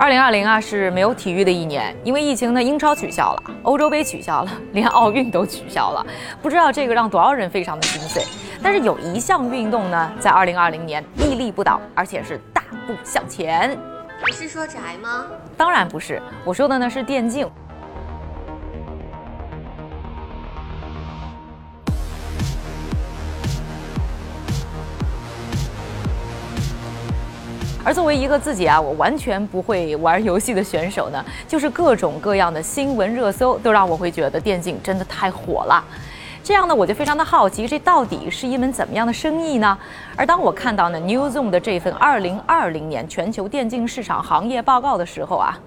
二零二零啊是没有体育的一年，因为疫情呢，英超取消了，欧洲杯取消了，连奥运都取消了，不知道这个让多少人非常的心碎。但是有一项运动呢，在二零二零年屹立不倒，而且是大步向前。你是说宅吗？当然不是，我说的呢是电竞。而作为一个自己啊，我完全不会玩游戏的选手呢，就是各种各样的新闻热搜都让我会觉得电竞真的太火了。这样呢，我就非常的好奇，这到底是一门怎么样的生意呢？而当我看到呢 Newzoo 的这份二零二零年全球电竞市场行业报告的时候啊，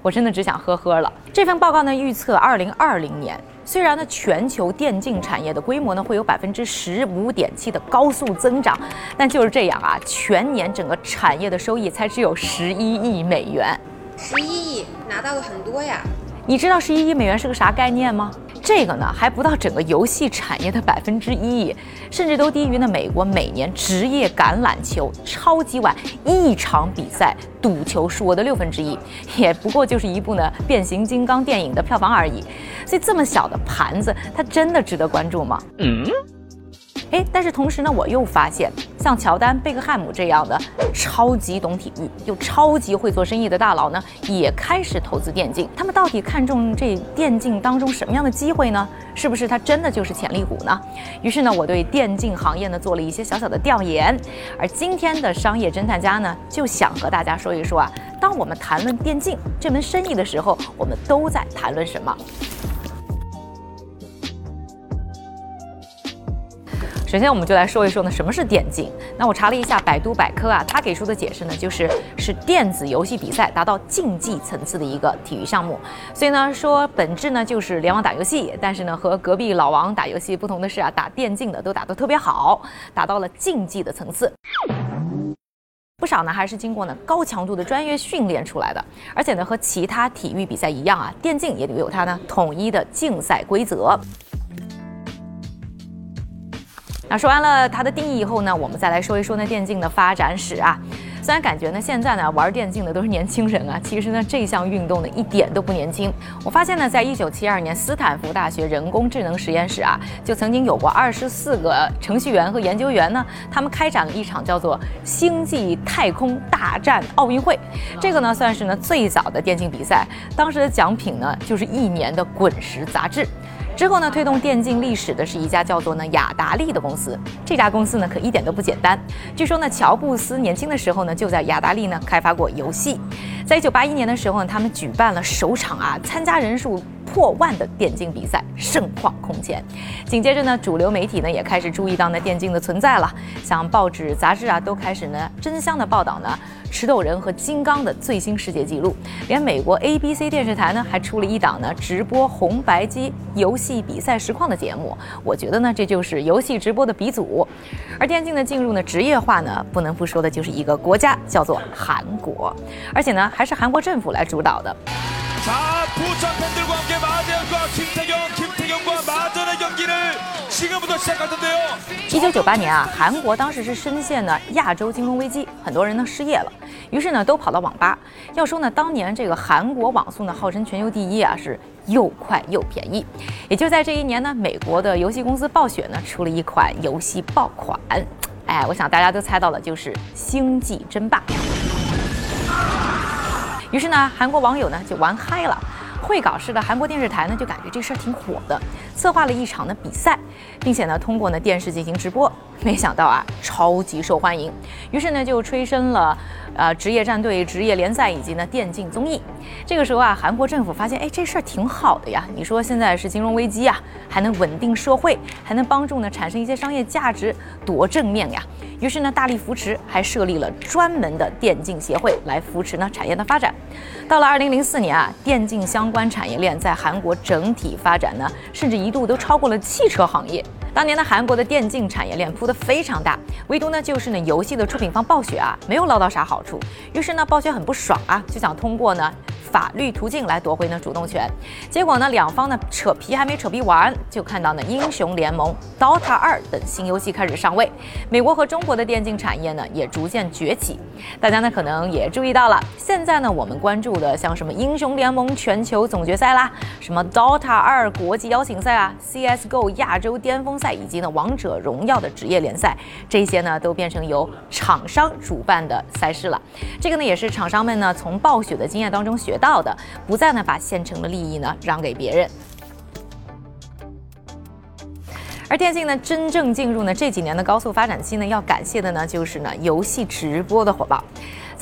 我真的只想呵呵了。这份报告呢，预测二零二零年，虽然呢全球电竞产业的规模呢会有百分之十五点七的高速增长，但就是这样啊，全年整个产业的收益才只有十一亿美元。十一亿拿到了很多呀。你知道十一亿美元是个啥概念吗？这个呢还不到整个游戏产业的百分之一，甚至都低于呢美国每年职业橄榄球超级碗一场比赛赌球数额的六分之一，也不过就是一部呢变形金刚电影的票房而已。所以这么小的盘子，它真的值得关注吗？嗯。哎，但是同时呢，我又发现，像乔丹、贝克汉姆这样的超级懂体育又超级会做生意的大佬呢，也开始投资电竞。他们到底看中这电竞当中什么样的机会呢？是不是它真的就是潜力股呢？于是呢，我对电竞行业呢做了一些小小的调研。而今天的商业侦探家呢，就想和大家说一说啊，当我们谈论电竞这门生意的时候，我们都在谈论什么？首先，我们就来说一说呢，什么是电竞？那我查了一下百度百科啊，它给出的解释呢，就是是电子游戏比赛达到竞技层次的一个体育项目。所以呢，说本质呢就是联网打游戏，但是呢和隔壁老王打游戏不同的是啊，打电竞的都打得特别好，达到了竞技的层次。不少呢还是经过呢高强度的专业训练出来的，而且呢和其他体育比赛一样啊，电竞也有它呢统一的竞赛规则。那说完了它的定义以后呢，我们再来说一说那电竞的发展史啊。虽然感觉呢现在呢玩电竞的都是年轻人啊，其实呢这项运动呢一点都不年轻。我发现呢，在一九七二年斯坦福大学人工智能实验室啊，就曾经有过二十四个程序员和研究员呢，他们开展了一场叫做“星际太空大战奥运会”。这个呢算是呢最早的电竞比赛，当时的奖品呢就是一年的滚石杂志。之后呢，推动电竞历史的是一家叫做呢雅达利的公司。这家公司呢可一点都不简单。据说呢，乔布斯年轻的时候呢就在雅达利呢开发过游戏。在一九八一年的时候呢，他们举办了首场啊参加人数破万的电竞比赛，盛况空前。紧接着呢，主流媒体呢也开始注意到呢电竞的存在了，像报纸、杂志啊都开始呢争相的报道呢。石头人和金刚的最新世界纪录，连美国 ABC 电视台呢还出了一档呢直播红白机游戏比赛实况的节目。我觉得呢这就是游戏直播的鼻祖。而电竞的进入呢职业化呢，不能不说的就是一个国家叫做韩国，而且呢还是韩国政府来主导的。一九九八年啊，韩国当时是深陷呢亚洲金融危机，很多人呢失业了，于是呢都跑到网吧。要说呢，当年这个韩国网速呢号称全球第一啊，是又快又便宜。也就在这一年呢，美国的游戏公司暴雪呢出了一款游戏爆款，哎，我想大家都猜到了，就是《星际争霸》。于是呢，韩国网友呢就玩嗨了。会搞事的韩国电视台呢，就感觉这事儿挺火的，策划了一场的比赛，并且呢，通过呢电视进行直播。没想到啊，超级受欢迎，于是呢，就催生了，呃，职业战队、职业联赛以及呢电竞综艺。这个时候啊，韩国政府发现，哎，这事儿挺好的呀。你说现在是金融危机啊，还能稳定社会，还能帮助呢产生一些商业价值，多正面呀！于是呢，大力扶持，还设立了专门的电竞协会来扶持呢产业的发展。到了二零零四年啊，电竞相关产业链在韩国整体发展呢，甚至一度都超过了汽车行业。当年的韩国的电竞产业链铺得非常大，唯独呢就是呢游戏的出品方暴雪啊没有捞到啥好处。于是呢暴雪很不爽啊，就想通过呢法律途径来夺回呢主动权。结果呢，两方呢扯皮还没扯皮完，就看到呢英雄联盟、Dota 二等新游戏开始上位，美国和中国的电竞产业呢也逐渐崛起。大家呢可能也注意到了，现在呢我们关注的像什么英雄联盟全球总决赛啦，什么 Dota 二国际邀请赛啊，CS:GO 亚洲巅峰赛以及呢王者荣耀的职业联赛，这些呢都变成由厂商主办的赛事了。这个呢也是厂商们呢从暴雪的经验当中学到的，不再呢把现成的利益呢让给别人。而电竞呢真正进入呢这几年的高速发展期呢，要感谢的呢就是呢游戏直播的火爆。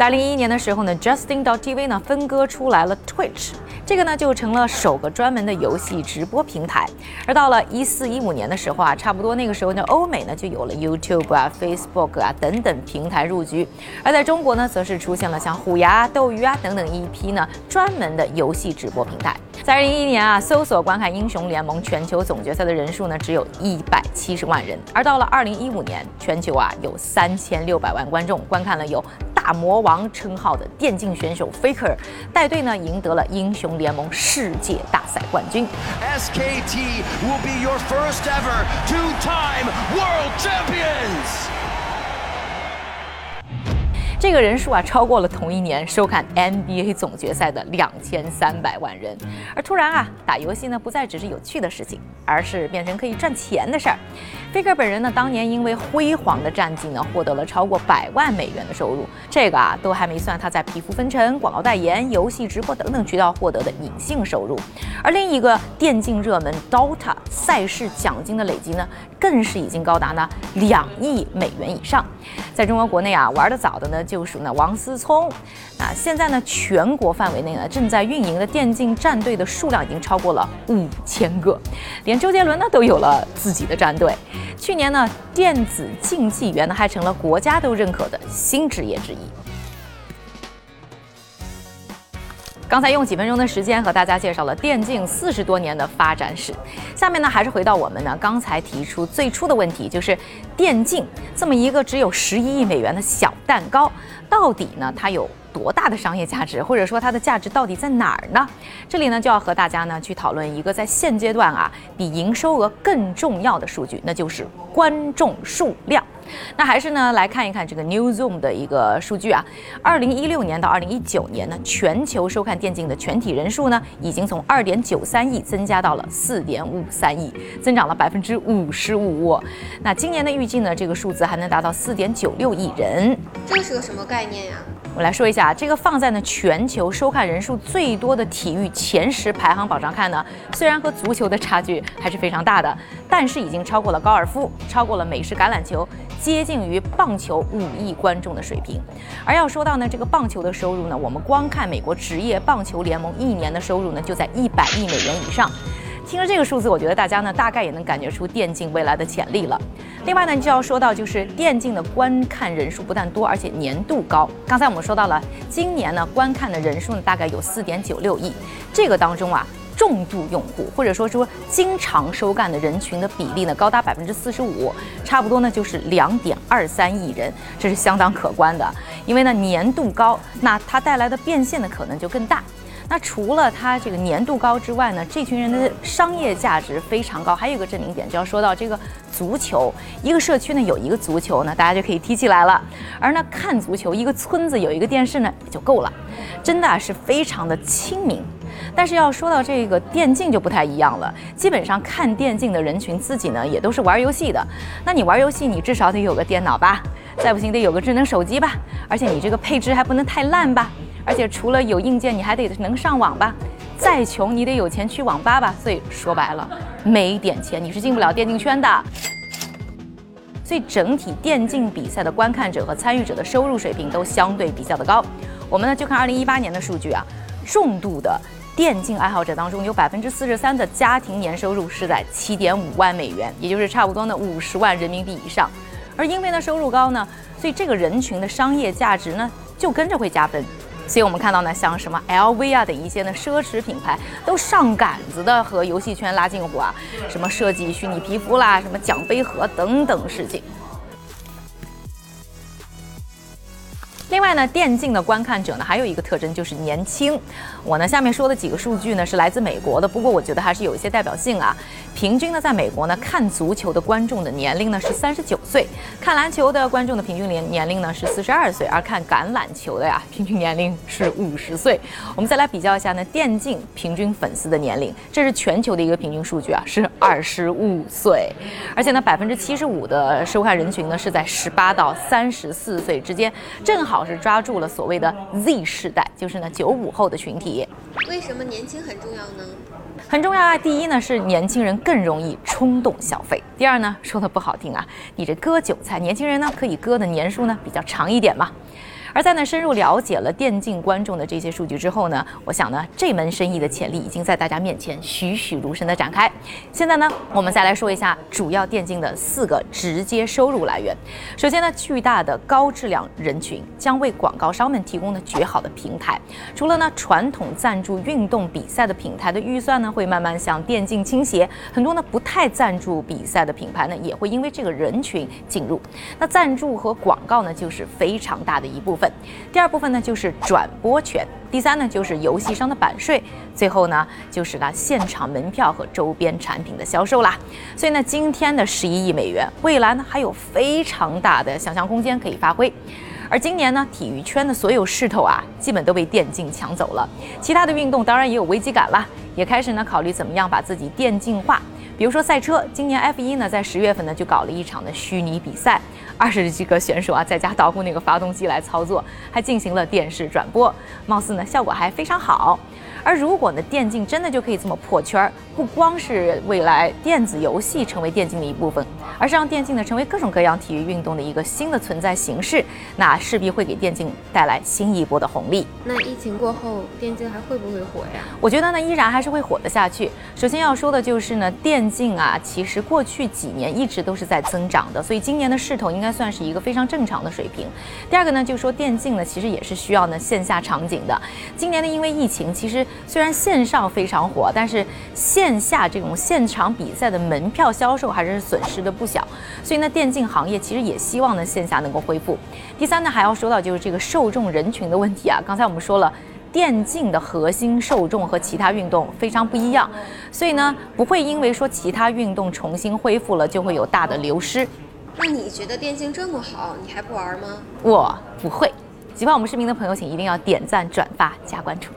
在二零一一年的时候呢，Justin.tv 呢分割出来了 Twitch，这个呢就成了首个专门的游戏直播平台。而到了一四一五年的时候啊，差不多那个时候呢，欧美呢就有了 YouTube 啊、Facebook 啊等等平台入局。而在中国呢，则是出现了像虎牙、斗鱼啊等等一批呢专门的游戏直播平台。在二零一一年啊，搜索观看英雄联盟全球总决赛的人数呢只有一百七十万人，而到了二零一五年，全球啊有三千六百万观众观看了有。魔王称号的电竞选手 Faker 带队呢，赢得了英雄联盟世界大赛冠军。SKT will be your first ever two-time world champions. 这个人数啊，超过了同一年收看 NBA 总决赛的两千三百万人。而突然啊，打游戏呢不再只是有趣的事情，而是变成可以赚钱的事儿。Faker 本人呢，当年因为辉煌的战绩呢，获得了超过百万美元的收入。这个啊，都还没算他在皮肤分成、广告代言、游戏直播等等渠道获得的隐性收入。而另一个电竞热门 Dota 赛事奖金的累积呢，更是已经高达呢两亿美元以上。在中国国内啊，玩的早的呢。就属呢王思聪，啊，现在呢全国范围内呢正在运营的电竞战队的数量已经超过了五千个，连周杰伦呢都有了自己的战队。去年呢电子竞技员呢还成了国家都认可的新职业之一。刚才用几分钟的时间和大家介绍了电竞四十多年的发展史，下面呢还是回到我们呢刚才提出最初的问题，就是电竞这么一个只有十一亿美元的小蛋糕，到底呢它有多大的商业价值，或者说它的价值到底在哪儿呢？这里呢就要和大家呢去讨论一个在现阶段啊比营收额更重要的数据，那就是观众数量。那还是呢，来看一看这个 New Zoom 的一个数据啊。二零一六年到二零一九年呢，全球收看电竞的全体人数呢，已经从二点九三亿增加到了四点五三亿，增长了百分之五十五。那今年的预计呢，这个数字还能达到四点九六亿人。这是个什么概念呀？我来说一下，这个放在呢全球收看人数最多的体育前十排行榜上看呢，虽然和足球的差距还是非常大的，但是已经超过了高尔夫，超过了美式橄榄球。接近于棒球五亿观众的水平，而要说到呢，这个棒球的收入呢，我们光看美国职业棒球联盟一年的收入呢，就在一百亿美元以上。听了这个数字，我觉得大家呢，大概也能感觉出电竞未来的潜力了。另外呢，就要说到就是电竞的观看人数不但多，而且年度高。刚才我们说到了，今年呢，观看的人数呢，大概有四点九六亿，这个当中啊。重度用户或者说说经常收看的人群的比例呢，高达百分之四十五，差不多呢就是两点二三亿人，这是相当可观的。因为呢年度高，那它带来的变现的可能就更大。那除了它这个年度高之外呢，这群人的商业价值非常高。还有一个证明点，就要说到这个足球，一个社区呢有一个足球呢，大家就可以踢起来了。而呢看足球，一个村子有一个电视呢也就够了，真的是非常的亲民。但是要说到这个电竞就不太一样了，基本上看电竞的人群自己呢也都是玩游戏的。那你玩游戏，你至少得有个电脑吧，再不行得有个智能手机吧，而且你这个配置还不能太烂吧，而且除了有硬件，你还得能上网吧。再穷你得有钱去网吧吧。所以说白了，没点钱你是进不了电竞圈的。所以整体电竞比赛的观看者和参与者的收入水平都相对比较的高。我们呢就看二零一八年的数据啊，重度的。电竞爱好者当中，有百分之四十三的家庭年收入是在七点五万美元，也就是差不多呢五十万人民币以上。而因为呢收入高呢，所以这个人群的商业价值呢就跟着会加分。所以我们看到呢，像什么 LV 啊等一些呢奢侈品牌都上杆子的和游戏圈拉近乎啊，什么设计虚拟皮肤啦，什么奖杯盒等等事情。另外呢，电竞的观看者呢还有一个特征就是年轻。我呢下面说的几个数据呢是来自美国的，不过我觉得还是有一些代表性啊。平均呢，在美国呢看足球的观众的年龄呢是三十九岁，看篮球的观众的平均年年龄呢是四十二岁，而看橄榄球的呀 平均年龄是五十岁。我们再来比较一下呢，电竞平均粉丝的年龄，这是全球的一个平均数据啊，是二十五岁，而且呢百分之七十五的收看人群呢是在十八到三十四岁之间，正好是抓住了所谓的 Z 世代，就是呢九五后的群体。为什么年轻很重要呢？很重要啊！第一呢是年轻人更容易冲动消费，第二呢说的不好听啊，你这割韭菜，年轻人呢可以割的年数呢比较长一点嘛。而在呢深入了解了电竞观众的这些数据之后呢，我想呢这门生意的潜力已经在大家面前栩栩如生的展开。现在呢我们再来说一下主要电竞的四个直接收入来源。首先呢巨大的高质量人群将为广告商们提供的绝好的平台。除了呢传统赞助运动比赛的品牌的预算呢会慢慢向电竞倾斜，很多呢不太赞助比赛的品牌呢也会因为这个人群进入。那赞助和广告呢就是非常大的一部分。分，第二部分呢就是转播权，第三呢就是游戏商的版税，最后呢就是呢现场门票和周边产品的销售啦。所以呢，今天的十一亿美元，未来呢还有非常大的想象空间可以发挥。而今年呢，体育圈的所有势头啊，基本都被电竞抢走了。其他的运动当然也有危机感了，也开始呢考虑怎么样把自己电竞化。比如说赛车，今年 F 一呢在十月份呢就搞了一场的虚拟比赛，二十几个选手啊在家捣鼓那个发动机来操作，还进行了电视转播，貌似呢效果还非常好。而如果呢，电竞真的就可以这么破圈儿，不光是未来电子游戏成为电竞的一部分，而是让电竞呢成为各种各样体育运动的一个新的存在形式，那势必会给电竞带来新一波的红利。那疫情过后，电竞还会不会火呀？我觉得呢，依然还是会火得下去。首先要说的就是呢，电竞啊，其实过去几年一直都是在增长的，所以今年的势头应该算是一个非常正常的水平。第二个呢，就是说电竞呢，其实也是需要呢线下场景的。今年呢，因为疫情，其实虽然线上非常火，但是线下这种现场比赛的门票销售还是损失的不小。所以呢，电竞行业其实也希望呢线下能够恢复。第三呢，还要说到就是这个受众人群的问题啊。刚才我们说了，电竞的核心受众和其他运动非常不一样，所以呢，不会因为说其他运动重新恢复了就会有大的流失。那你觉得电竞这么好，你还不玩吗？我不会。喜欢我们视频的朋友，请一定要点赞、转发、加关注。